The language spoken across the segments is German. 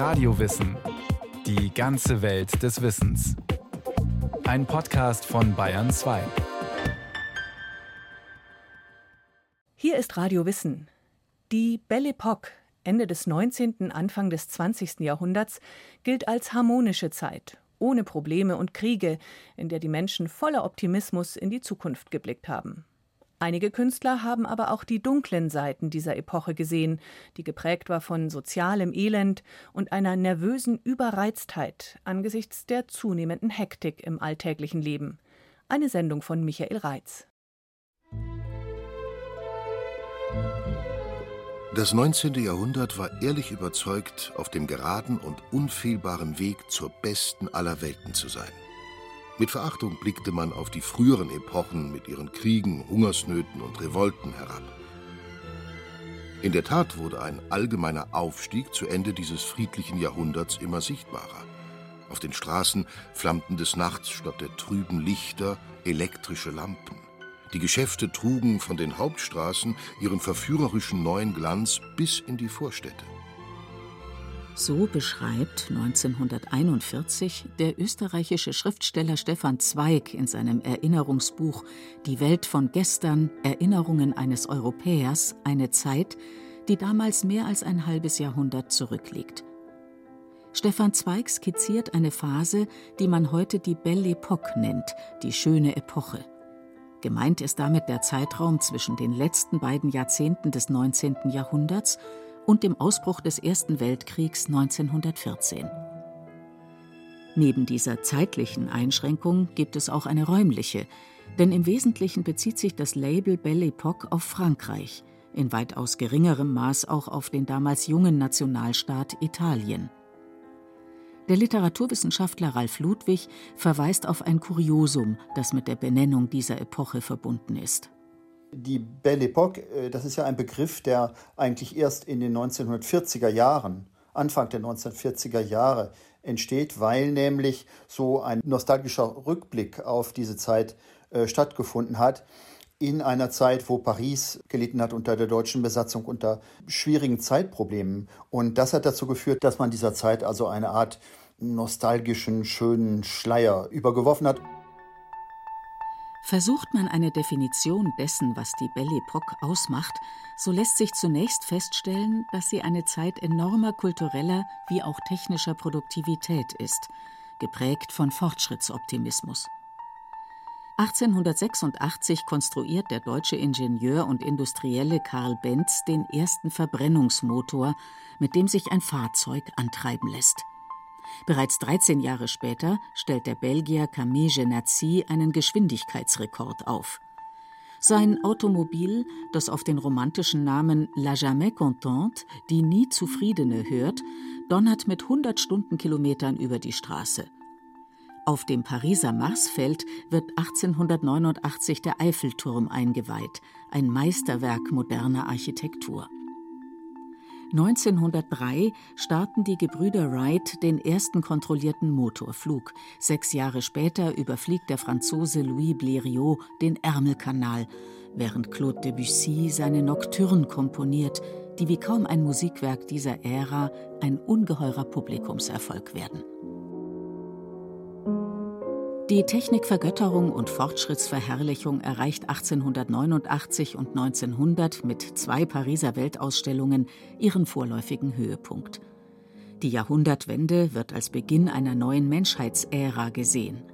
Radiowissen. Die ganze Welt des Wissens. Ein Podcast von Bayern 2. Hier ist Radio Wissen. Die Belle Epoque, Ende des 19., Anfang des 20. Jahrhunderts, gilt als harmonische Zeit, ohne Probleme und Kriege, in der die Menschen voller Optimismus in die Zukunft geblickt haben. Einige Künstler haben aber auch die dunklen Seiten dieser Epoche gesehen, die geprägt war von sozialem Elend und einer nervösen Überreiztheit angesichts der zunehmenden Hektik im alltäglichen Leben. Eine Sendung von Michael Reitz. Das 19. Jahrhundert war ehrlich überzeugt, auf dem geraden und unfehlbaren Weg zur besten aller Welten zu sein. Mit Verachtung blickte man auf die früheren Epochen mit ihren Kriegen, Hungersnöten und Revolten herab. In der Tat wurde ein allgemeiner Aufstieg zu Ende dieses friedlichen Jahrhunderts immer sichtbarer. Auf den Straßen flammten des Nachts statt der trüben Lichter elektrische Lampen. Die Geschäfte trugen von den Hauptstraßen ihren verführerischen neuen Glanz bis in die Vorstädte. So beschreibt 1941 der österreichische Schriftsteller Stefan Zweig in seinem Erinnerungsbuch Die Welt von gestern Erinnerungen eines Europäers eine Zeit, die damals mehr als ein halbes Jahrhundert zurückliegt. Stefan Zweig skizziert eine Phase, die man heute die Belle Époque nennt, die schöne Epoche. Gemeint ist damit der Zeitraum zwischen den letzten beiden Jahrzehnten des 19. Jahrhunderts und dem Ausbruch des Ersten Weltkriegs 1914. Neben dieser zeitlichen Einschränkung gibt es auch eine räumliche, denn im Wesentlichen bezieht sich das Label Belle Époque auf Frankreich, in weitaus geringerem Maß auch auf den damals jungen Nationalstaat Italien. Der Literaturwissenschaftler Ralf Ludwig verweist auf ein Kuriosum, das mit der Benennung dieser Epoche verbunden ist. Die Belle Époque, äh, das ist ja ein Begriff, der eigentlich erst in den 1940er Jahren, Anfang der 1940er Jahre entsteht, weil nämlich so ein nostalgischer Rückblick auf diese Zeit äh, stattgefunden hat. In einer Zeit, wo Paris gelitten hat unter der deutschen Besatzung, unter schwierigen Zeitproblemen. Und das hat dazu geführt, dass man dieser Zeit also eine Art nostalgischen, schönen Schleier übergeworfen hat. Versucht man eine Definition dessen, was die Belle Époque ausmacht, so lässt sich zunächst feststellen, dass sie eine Zeit enormer kultureller wie auch technischer Produktivität ist, geprägt von Fortschrittsoptimismus. 1886 konstruiert der deutsche Ingenieur und Industrielle Karl Benz den ersten Verbrennungsmotor, mit dem sich ein Fahrzeug antreiben lässt. Bereits 13 Jahre später stellt der Belgier Camille Genazzi einen Geschwindigkeitsrekord auf. Sein Automobil, das auf den romantischen Namen La Jamais Contente, die nie Zufriedene hört, donnert mit 100 Stundenkilometern über die Straße. Auf dem Pariser Marsfeld wird 1889 der Eiffelturm eingeweiht, ein Meisterwerk moderner Architektur. 1903 starten die Gebrüder Wright den ersten kontrollierten Motorflug. Sechs Jahre später überfliegt der Franzose Louis Blériot den Ärmelkanal, während Claude Debussy seine Nocturne komponiert, die wie kaum ein Musikwerk dieser Ära ein ungeheurer Publikumserfolg werden. Die Technikvergötterung und Fortschrittsverherrlichung erreicht 1889 und 1900 mit zwei Pariser Weltausstellungen ihren vorläufigen Höhepunkt. Die Jahrhundertwende wird als Beginn einer neuen Menschheitsära gesehen.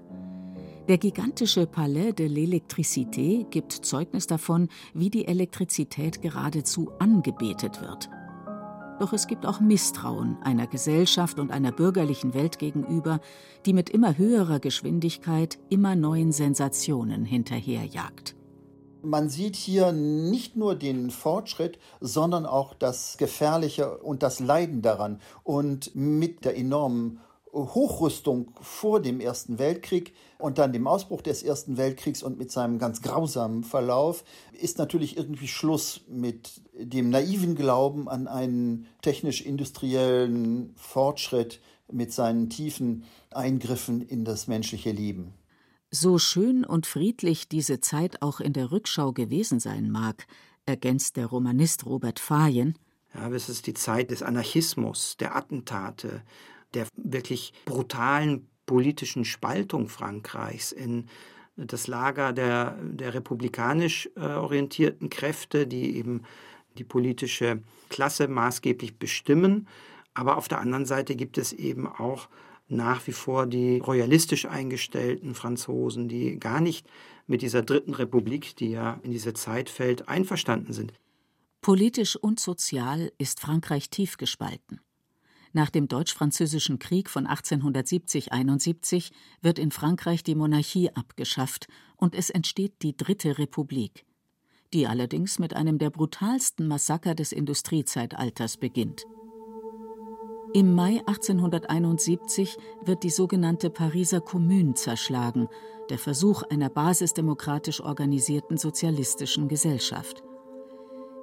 Der gigantische Palais de l'Électricité gibt Zeugnis davon, wie die Elektrizität geradezu angebetet wird. Doch es gibt auch Misstrauen einer Gesellschaft und einer bürgerlichen Welt gegenüber, die mit immer höherer Geschwindigkeit immer neuen Sensationen hinterherjagt. Man sieht hier nicht nur den Fortschritt, sondern auch das Gefährliche und das Leiden daran. Und mit der enormen Hochrüstung vor dem Ersten Weltkrieg und dann dem Ausbruch des Ersten Weltkriegs und mit seinem ganz grausamen Verlauf ist natürlich irgendwie Schluss mit dem naiven Glauben an einen technisch-industriellen Fortschritt mit seinen tiefen Eingriffen in das menschliche Leben. So schön und friedlich diese Zeit auch in der Rückschau gewesen sein mag, ergänzt der Romanist Robert Fayen, Ja, es ist die Zeit des Anarchismus, der Attentate, der wirklich brutalen politischen Spaltung Frankreichs in das Lager der, der republikanisch äh, orientierten Kräfte, die eben die politische Klasse maßgeblich bestimmen. Aber auf der anderen Seite gibt es eben auch nach wie vor die royalistisch eingestellten Franzosen, die gar nicht mit dieser Dritten Republik, die ja in diese Zeit fällt, einverstanden sind. Politisch und sozial ist Frankreich tief gespalten. Nach dem Deutsch-Französischen Krieg von 1870-71 wird in Frankreich die Monarchie abgeschafft und es entsteht die Dritte Republik, die allerdings mit einem der brutalsten Massaker des Industriezeitalters beginnt. Im Mai 1871 wird die sogenannte Pariser Kommune zerschlagen, der Versuch einer basisdemokratisch organisierten sozialistischen Gesellschaft.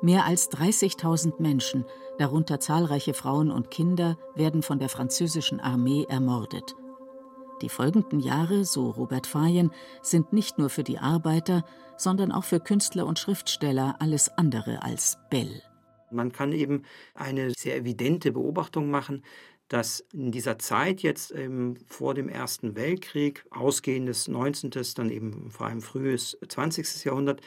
Mehr als 30.000 Menschen, darunter zahlreiche Frauen und Kinder, werden von der französischen Armee ermordet. Die folgenden Jahre, so Robert Fayen, sind nicht nur für die Arbeiter, sondern auch für Künstler und Schriftsteller alles andere als Bell. Man kann eben eine sehr evidente Beobachtung machen, dass in dieser Zeit jetzt ähm, vor dem Ersten Weltkrieg, ausgehendes 19., dann eben vor allem frühes 20. Jahrhundert,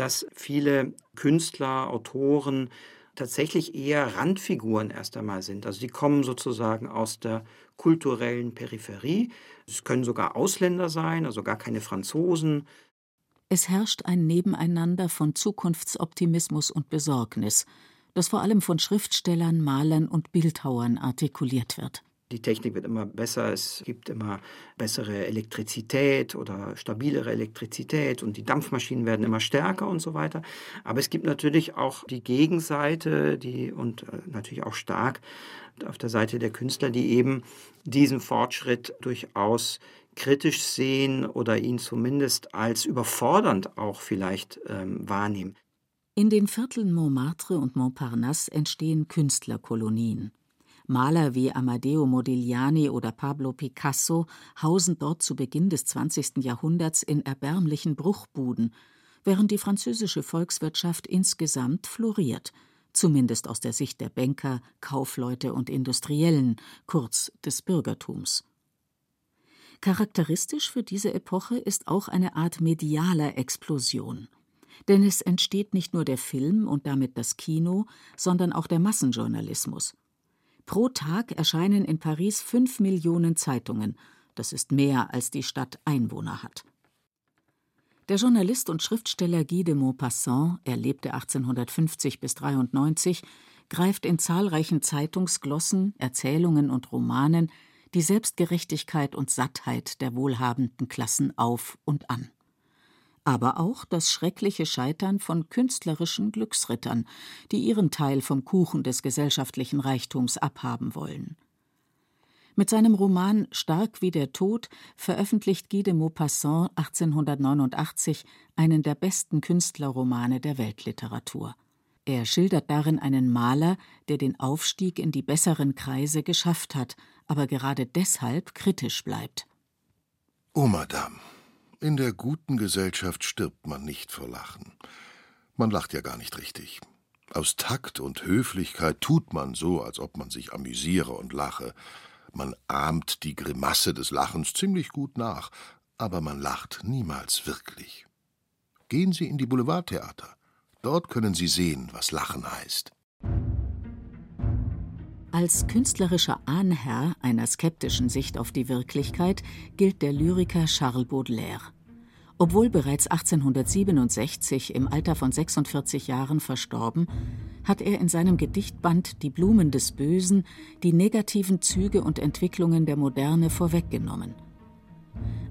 dass viele Künstler, Autoren tatsächlich eher Randfiguren erst einmal sind. Also die kommen sozusagen aus der kulturellen Peripherie. Es können sogar Ausländer sein, also gar keine Franzosen. Es herrscht ein Nebeneinander von Zukunftsoptimismus und Besorgnis, das vor allem von Schriftstellern, Malern und Bildhauern artikuliert wird. Die Technik wird immer besser, es gibt immer bessere Elektrizität oder stabilere Elektrizität und die Dampfmaschinen werden immer stärker und so weiter. Aber es gibt natürlich auch die Gegenseite, die und äh, natürlich auch stark auf der Seite der Künstler, die eben diesen Fortschritt durchaus kritisch sehen oder ihn zumindest als überfordernd auch vielleicht ähm, wahrnehmen. In den Vierteln Montmartre und Montparnasse entstehen Künstlerkolonien. Maler wie Amadeo Modigliani oder Pablo Picasso hausen dort zu Beginn des 20. Jahrhunderts in erbärmlichen Bruchbuden, während die französische Volkswirtschaft insgesamt floriert, zumindest aus der Sicht der Banker, Kaufleute und Industriellen, kurz des Bürgertums. Charakteristisch für diese Epoche ist auch eine Art medialer Explosion. Denn es entsteht nicht nur der Film und damit das Kino, sondern auch der Massenjournalismus. Pro Tag erscheinen in Paris fünf Millionen Zeitungen. Das ist mehr, als die Stadt Einwohner hat. Der Journalist und Schriftsteller Guy de Maupassant, er lebte 1850 bis 93, greift in zahlreichen Zeitungsglossen, Erzählungen und Romanen die Selbstgerechtigkeit und Sattheit der wohlhabenden Klassen auf und an aber auch das schreckliche Scheitern von künstlerischen Glücksrittern, die ihren Teil vom Kuchen des gesellschaftlichen Reichtums abhaben wollen. Mit seinem Roman Stark wie der Tod veröffentlicht Guy de Maupassant 1889 einen der besten Künstlerromane der Weltliteratur. Er schildert darin einen Maler, der den Aufstieg in die besseren Kreise geschafft hat, aber gerade deshalb kritisch bleibt. Oh, Madame, in der guten Gesellschaft stirbt man nicht vor Lachen. Man lacht ja gar nicht richtig. Aus Takt und Höflichkeit tut man so, als ob man sich amüsiere und lache. Man ahmt die Grimasse des Lachens ziemlich gut nach, aber man lacht niemals wirklich. Gehen Sie in die Boulevardtheater. Dort können Sie sehen, was Lachen heißt. Als künstlerischer Ahnherr einer skeptischen Sicht auf die Wirklichkeit gilt der Lyriker Charles Baudelaire. Obwohl bereits 1867 im Alter von 46 Jahren verstorben, hat er in seinem Gedichtband Die Blumen des Bösen die negativen Züge und Entwicklungen der Moderne vorweggenommen.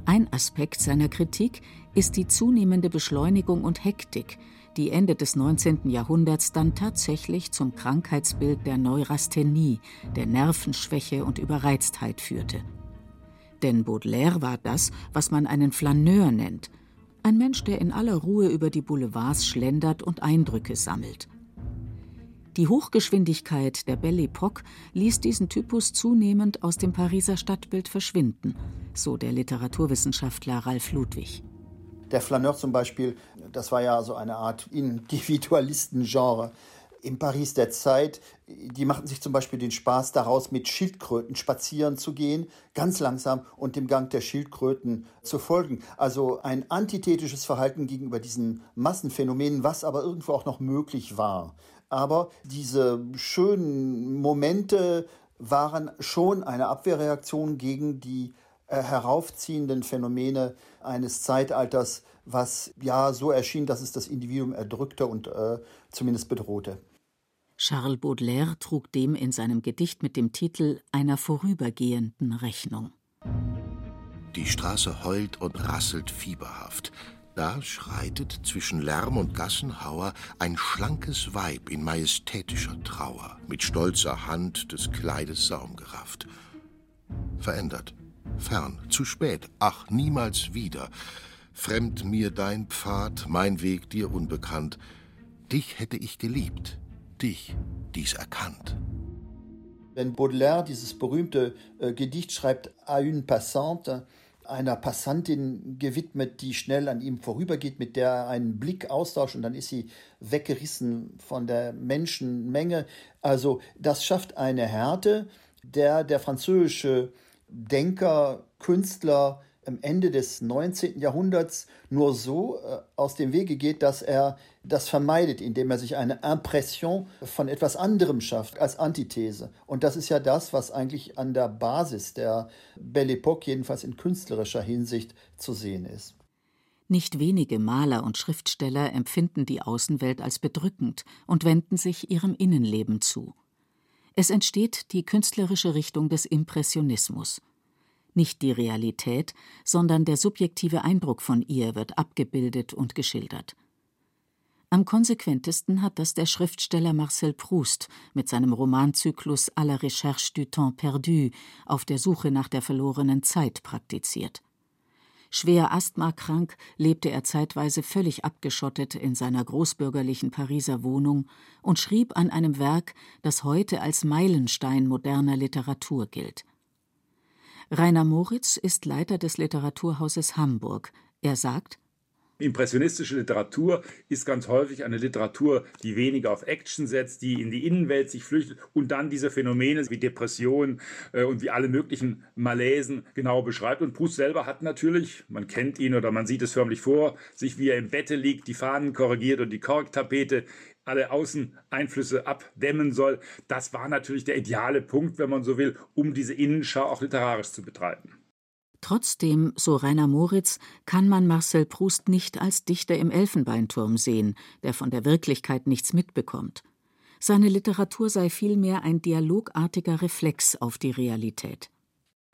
Ein Aspekt seiner Kritik ist die zunehmende Beschleunigung und Hektik, die Ende des 19. Jahrhunderts dann tatsächlich zum Krankheitsbild der Neurasthenie, der Nervenschwäche und Überreiztheit führte. Denn Baudelaire war das, was man einen Flaneur nennt, ein Mensch, der in aller Ruhe über die Boulevards schlendert und Eindrücke sammelt. Die Hochgeschwindigkeit der Belle Époque ließ diesen Typus zunehmend aus dem Pariser Stadtbild verschwinden, so der Literaturwissenschaftler Ralf Ludwig. Der Flaneur zum Beispiel, das war ja so eine Art Individualistengenre. im Paris der Zeit, die machten sich zum Beispiel den Spaß daraus, mit Schildkröten spazieren zu gehen, ganz langsam und dem Gang der Schildkröten zu folgen. Also ein antithetisches Verhalten gegenüber diesen Massenphänomenen, was aber irgendwo auch noch möglich war. Aber diese schönen Momente waren schon eine Abwehrreaktion gegen die äh, heraufziehenden Phänomene eines Zeitalters, was ja so erschien, dass es das Individuum erdrückte und äh, zumindest bedrohte. Charles Baudelaire trug dem in seinem Gedicht mit dem Titel Einer vorübergehenden Rechnung. Die Straße heult und rasselt fieberhaft. Da schreitet zwischen Lärm und Gassenhauer ein schlankes Weib in majestätischer Trauer, mit stolzer Hand des Kleides Saum gerafft. Verändert, fern, zu spät, ach, niemals wieder. Fremd mir dein Pfad, mein Weg dir unbekannt. Dich hätte ich geliebt, dich dies erkannt. Wenn Baudelaire dieses berühmte äh, Gedicht schreibt, à une passante, einer Passantin gewidmet, die schnell an ihm vorübergeht, mit der er einen Blick austauscht und dann ist sie weggerissen von der Menschenmenge. Also das schafft eine Härte, der der französische Denker, Künstler am Ende des 19. Jahrhunderts nur so äh, aus dem Wege geht, dass er das vermeidet, indem er sich eine Impression von etwas anderem schafft als Antithese. Und das ist ja das, was eigentlich an der Basis der Belle Époque, jedenfalls in künstlerischer Hinsicht, zu sehen ist. Nicht wenige Maler und Schriftsteller empfinden die Außenwelt als bedrückend und wenden sich ihrem Innenleben zu. Es entsteht die künstlerische Richtung des Impressionismus. Nicht die Realität, sondern der subjektive Eindruck von ihr wird abgebildet und geschildert. Am konsequentesten hat das der Schriftsteller Marcel Proust mit seinem Romanzyklus À la recherche du temps perdu auf der Suche nach der verlorenen Zeit praktiziert. Schwer asthmakrank lebte er zeitweise völlig abgeschottet in seiner großbürgerlichen Pariser Wohnung und schrieb an einem Werk, das heute als Meilenstein moderner Literatur gilt. Rainer Moritz ist Leiter des Literaturhauses Hamburg. Er sagt, Impressionistische Literatur ist ganz häufig eine Literatur, die weniger auf Action setzt, die in die Innenwelt sich flüchtet und dann diese Phänomene wie Depressionen äh, und wie alle möglichen Malaisen genau beschreibt. Und Proust selber hat natürlich, man kennt ihn oder man sieht es förmlich vor, sich wie er im Bette liegt, die Fahnen korrigiert und die Korktapete alle Außeneinflüsse abdämmen soll. Das war natürlich der ideale Punkt, wenn man so will, um diese Innenschau auch literarisch zu betreiben. Trotzdem, so Rainer Moritz, kann man Marcel Proust nicht als Dichter im Elfenbeinturm sehen, der von der Wirklichkeit nichts mitbekommt. Seine Literatur sei vielmehr ein dialogartiger Reflex auf die Realität.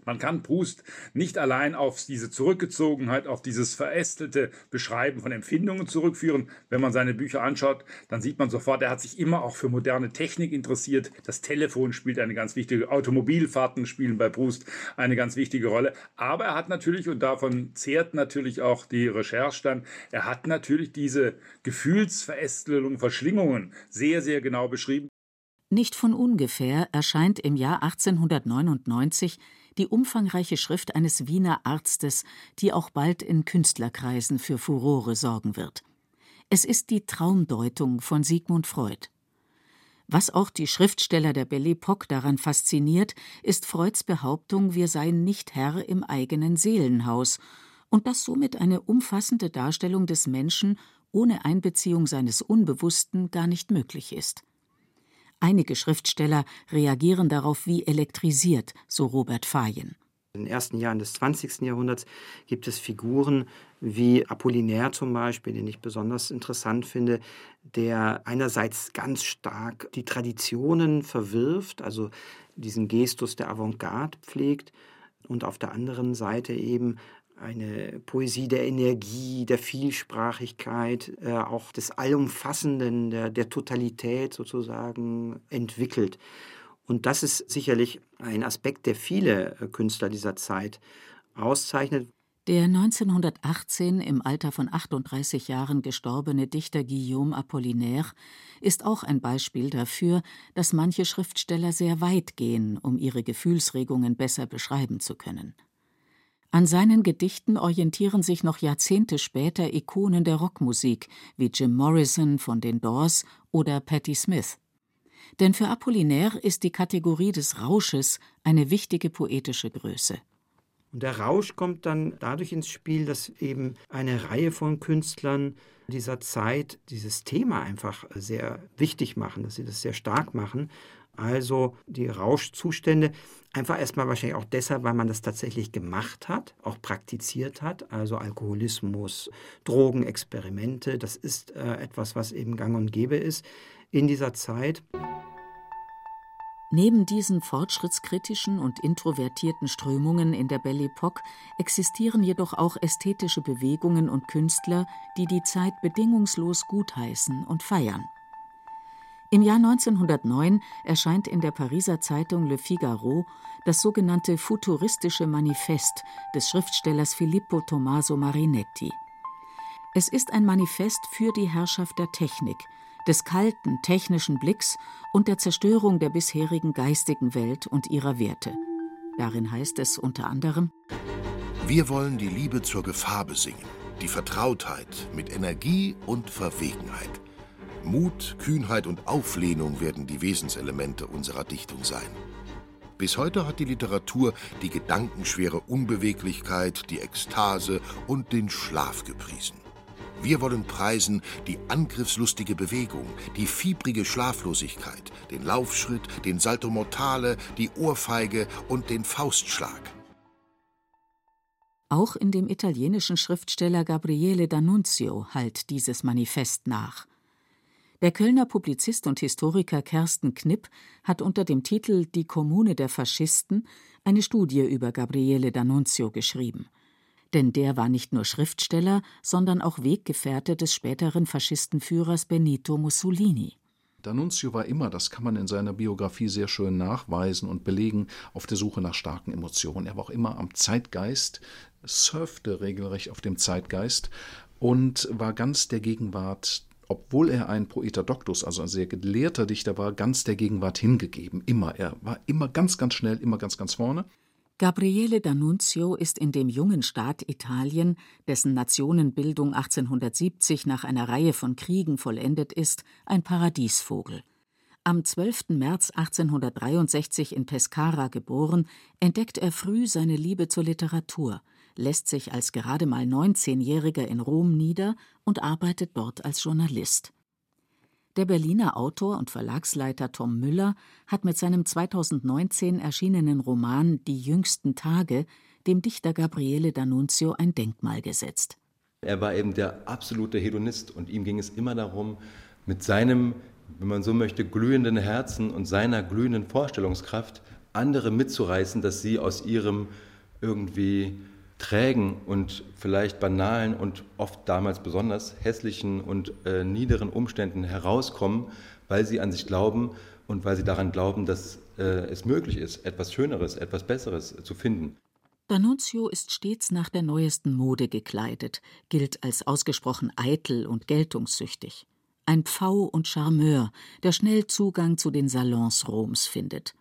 Man kann Proust nicht allein auf diese Zurückgezogenheit, auf dieses verästelte Beschreiben von Empfindungen zurückführen. Wenn man seine Bücher anschaut, dann sieht man sofort, er hat sich immer auch für moderne Technik interessiert. Das Telefon spielt eine ganz wichtige, Automobilfahrten spielen bei Proust eine ganz wichtige Rolle. Aber er hat natürlich, und davon zehrt natürlich auch die Recherche dann, er hat natürlich diese Gefühlsverästelung, Verschlingungen sehr, sehr genau beschrieben. Nicht von ungefähr erscheint im Jahr 1899 die umfangreiche Schrift eines Wiener Arztes, die auch bald in Künstlerkreisen für Furore sorgen wird. Es ist die Traumdeutung von Sigmund Freud. Was auch die Schriftsteller der Belle Époque daran fasziniert, ist Freuds Behauptung, wir seien nicht Herr im eigenen Seelenhaus und dass somit eine umfassende Darstellung des Menschen ohne Einbeziehung seines Unbewussten gar nicht möglich ist. Einige Schriftsteller reagieren darauf wie elektrisiert, so Robert Fayen. In den ersten Jahren des 20. Jahrhunderts gibt es Figuren wie Apollinaire zum Beispiel, den ich besonders interessant finde, der einerseits ganz stark die Traditionen verwirft, also diesen Gestus der Avantgarde pflegt, und auf der anderen Seite eben eine Poesie der Energie, der Vielsprachigkeit, äh, auch des Allumfassenden, der, der Totalität sozusagen entwickelt. Und das ist sicherlich ein Aspekt, der viele äh, Künstler dieser Zeit auszeichnet. Der 1918 im Alter von 38 Jahren gestorbene Dichter Guillaume Apollinaire ist auch ein Beispiel dafür, dass manche Schriftsteller sehr weit gehen, um ihre Gefühlsregungen besser beschreiben zu können. An seinen Gedichten orientieren sich noch Jahrzehnte später Ikonen der Rockmusik wie Jim Morrison von den Doors oder Patti Smith. Denn für Apollinaire ist die Kategorie des Rausches eine wichtige poetische Größe. Und der Rausch kommt dann dadurch ins Spiel, dass eben eine Reihe von Künstlern dieser Zeit dieses Thema einfach sehr wichtig machen, dass sie das sehr stark machen. Also die Rauschzustände, einfach erstmal wahrscheinlich auch deshalb, weil man das tatsächlich gemacht hat, auch praktiziert hat, also Alkoholismus, Drogenexperimente, das ist äh, etwas, was eben gang und gäbe ist in dieser Zeit. Neben diesen fortschrittskritischen und introvertierten Strömungen in der Belle Époque existieren jedoch auch ästhetische Bewegungen und Künstler, die die Zeit bedingungslos gutheißen und feiern. Im Jahr 1909 erscheint in der Pariser Zeitung Le Figaro das sogenannte Futuristische Manifest des Schriftstellers Filippo Tommaso Marinetti. Es ist ein Manifest für die Herrschaft der Technik, des kalten technischen Blicks und der Zerstörung der bisherigen geistigen Welt und ihrer Werte. Darin heißt es unter anderem Wir wollen die Liebe zur Gefahr besingen, die Vertrautheit mit Energie und Verwegenheit. Mut, Kühnheit und Auflehnung werden die Wesenselemente unserer Dichtung sein. Bis heute hat die Literatur die gedankenschwere Unbeweglichkeit, die Ekstase und den Schlaf gepriesen. Wir wollen preisen die angriffslustige Bewegung, die fiebrige Schlaflosigkeit, den Laufschritt, den Salto Mortale, die Ohrfeige und den Faustschlag. Auch in dem italienischen Schriftsteller Gabriele D'Annunzio halt dieses Manifest nach. Der Kölner Publizist und Historiker Kersten Knipp hat unter dem Titel Die Kommune der Faschisten eine Studie über Gabriele D'Annunzio geschrieben denn der war nicht nur Schriftsteller, sondern auch Weggefährte des späteren Faschistenführers Benito Mussolini. D'Annunzio war immer, das kann man in seiner Biografie sehr schön nachweisen und belegen, auf der Suche nach starken Emotionen. Er war auch immer am Zeitgeist, surfte regelrecht auf dem Zeitgeist und war ganz der Gegenwart obwohl er ein Poeta Doctus, also ein sehr gelehrter Dichter war, ganz der Gegenwart hingegeben. Immer. Er war immer ganz, ganz schnell, immer ganz, ganz vorne. Gabriele D'Annunzio ist in dem jungen Staat Italien, dessen Nationenbildung 1870 nach einer Reihe von Kriegen vollendet ist, ein Paradiesvogel. Am 12. März 1863 in Pescara geboren, entdeckt er früh seine Liebe zur Literatur, lässt sich als gerade mal 19-Jähriger in Rom nieder und arbeitet dort als Journalist. Der Berliner Autor und Verlagsleiter Tom Müller hat mit seinem 2019 erschienenen Roman Die jüngsten Tage dem Dichter Gabriele D'Annunzio ein Denkmal gesetzt. Er war eben der absolute Hedonist und ihm ging es immer darum, mit seinem, wenn man so möchte, glühenden Herzen und seiner glühenden Vorstellungskraft andere mitzureißen, dass sie aus ihrem irgendwie trägen und vielleicht banalen und oft damals besonders hässlichen und äh, niederen Umständen herauskommen, weil sie an sich glauben und weil sie daran glauben, dass äh, es möglich ist, etwas Schöneres, etwas Besseres zu finden. D'Annunzio ist stets nach der neuesten Mode gekleidet, gilt als ausgesprochen eitel und geltungssüchtig. Ein Pfau und Charmeur, der schnell Zugang zu den Salons Roms findet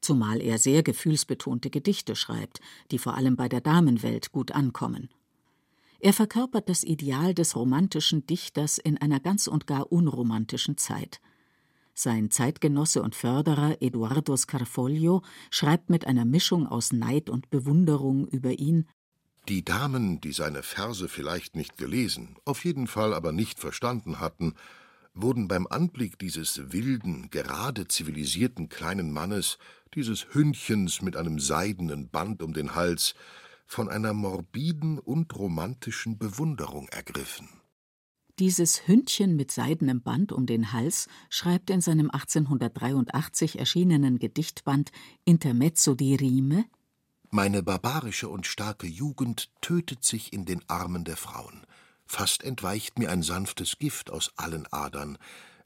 zumal er sehr gefühlsbetonte Gedichte schreibt, die vor allem bei der Damenwelt gut ankommen. Er verkörpert das Ideal des romantischen Dichters in einer ganz und gar unromantischen Zeit. Sein Zeitgenosse und Förderer Eduardo Scarfoglio schreibt mit einer Mischung aus Neid und Bewunderung über ihn Die Damen, die seine Verse vielleicht nicht gelesen, auf jeden Fall aber nicht verstanden hatten, wurden beim Anblick dieses wilden, gerade zivilisierten kleinen Mannes dieses Hündchens mit einem seidenen Band um den Hals, von einer morbiden und romantischen Bewunderung ergriffen. Dieses Hündchen mit seidenem Band um den Hals schreibt in seinem 1883 erschienenen Gedichtband Intermezzo di Rime Meine barbarische und starke Jugend tötet sich in den Armen der Frauen. Fast entweicht mir ein sanftes Gift aus allen Adern.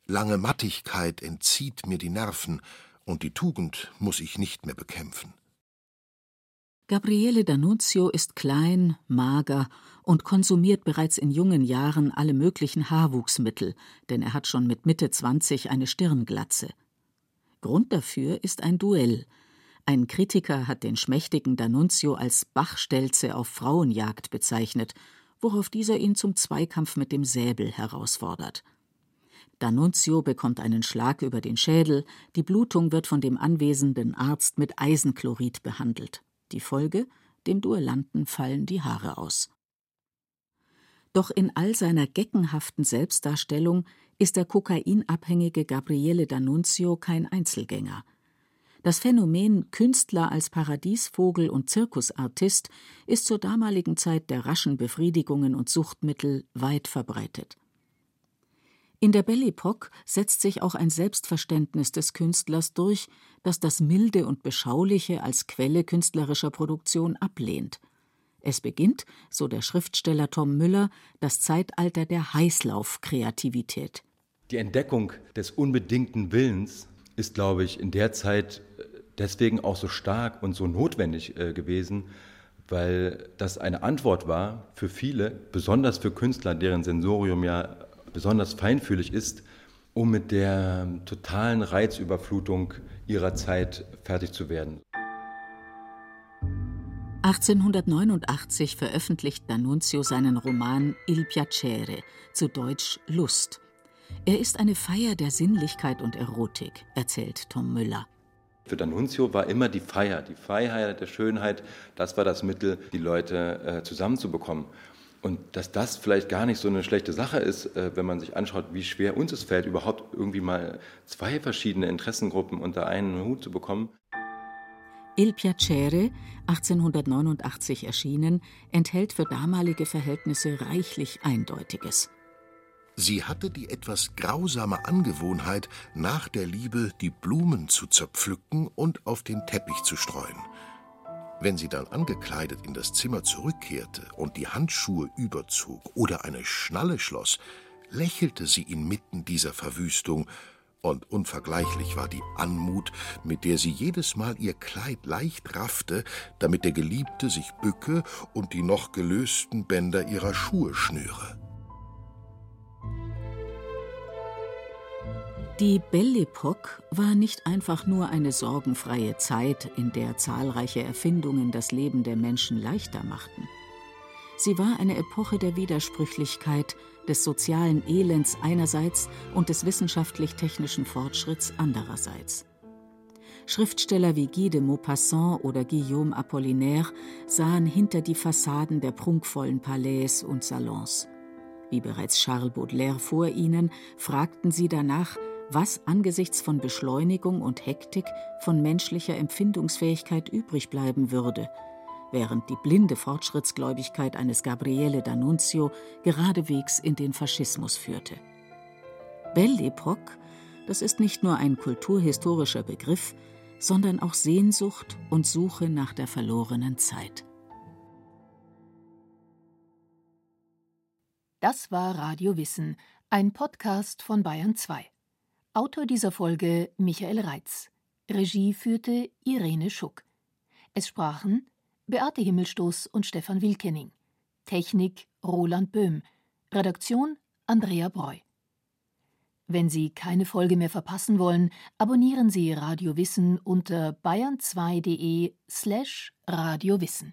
Lange Mattigkeit entzieht mir die Nerven, und die Tugend muss ich nicht mehr bekämpfen. Gabriele D'Annunzio ist klein, mager und konsumiert bereits in jungen Jahren alle möglichen Haarwuchsmittel, denn er hat schon mit Mitte 20 eine Stirnglatze. Grund dafür ist ein Duell. Ein Kritiker hat den schmächtigen D'Annunzio als Bachstelze auf Frauenjagd bezeichnet, worauf dieser ihn zum Zweikampf mit dem Säbel herausfordert. D'Annunzio bekommt einen Schlag über den Schädel, die Blutung wird von dem anwesenden Arzt mit Eisenchlorid behandelt. Die Folge? Dem Duellanten fallen die Haare aus. Doch in all seiner geckenhaften Selbstdarstellung ist der kokainabhängige Gabriele D'Annunzio kein Einzelgänger. Das Phänomen Künstler als Paradiesvogel und Zirkusartist ist zur damaligen Zeit der raschen Befriedigungen und Suchtmittel weit verbreitet. In der Belle Epoque setzt sich auch ein Selbstverständnis des Künstlers durch, das das Milde und Beschauliche als Quelle künstlerischer Produktion ablehnt. Es beginnt, so der Schriftsteller Tom Müller, das Zeitalter der Heißlaufkreativität. Die Entdeckung des unbedingten Willens ist, glaube ich, in der Zeit deswegen auch so stark und so notwendig äh, gewesen, weil das eine Antwort war für viele, besonders für Künstler, deren Sensorium ja besonders feinfühlig ist, um mit der totalen Reizüberflutung ihrer Zeit fertig zu werden. 1889 veröffentlicht D'Annunzio seinen Roman Il Piacere, zu Deutsch Lust. Er ist eine Feier der Sinnlichkeit und Erotik, erzählt Tom Müller. Für D'Annunzio war immer die Feier, die Freiheit der Schönheit, das war das Mittel, die Leute äh, zusammenzubekommen. Und dass das vielleicht gar nicht so eine schlechte Sache ist, äh, wenn man sich anschaut, wie schwer uns es fällt, überhaupt irgendwie mal zwei verschiedene Interessengruppen unter einen Hut zu bekommen. Il Piacere, 1889 erschienen, enthält für damalige Verhältnisse reichlich Eindeutiges. Sie hatte die etwas grausame Angewohnheit, nach der Liebe die Blumen zu zerpflücken und auf den Teppich zu streuen. Wenn sie dann angekleidet in das Zimmer zurückkehrte und die Handschuhe überzog oder eine Schnalle schloss, lächelte sie inmitten dieser Verwüstung, und unvergleichlich war die Anmut, mit der sie jedes Mal ihr Kleid leicht raffte, damit der Geliebte sich bücke und die noch gelösten Bänder ihrer Schuhe schnüre. Die Belle Epoque war nicht einfach nur eine sorgenfreie Zeit, in der zahlreiche Erfindungen das Leben der Menschen leichter machten. Sie war eine Epoche der Widersprüchlichkeit, des sozialen Elends einerseits und des wissenschaftlich-technischen Fortschritts andererseits. Schriftsteller wie Guy de Maupassant oder Guillaume Apollinaire sahen hinter die Fassaden der prunkvollen Palais und Salons. Wie bereits Charles Baudelaire vor ihnen, fragten sie danach, was angesichts von Beschleunigung und Hektik von menschlicher Empfindungsfähigkeit übrig bleiben würde, während die blinde Fortschrittsgläubigkeit eines Gabriele D'Annunzio geradewegs in den Faschismus führte. Belle Epoque, das ist nicht nur ein kulturhistorischer Begriff, sondern auch Sehnsucht und Suche nach der verlorenen Zeit. Das war Radio Wissen, ein Podcast von Bayern 2. Autor dieser Folge Michael Reitz. Regie führte Irene Schuck. Es sprachen Beate Himmelstoß und Stefan Wilkening. Technik Roland Böhm. Redaktion Andrea Breu. Wenn Sie keine Folge mehr verpassen wollen, abonnieren Sie Radio Wissen unter bayern2.de slash radiowissen.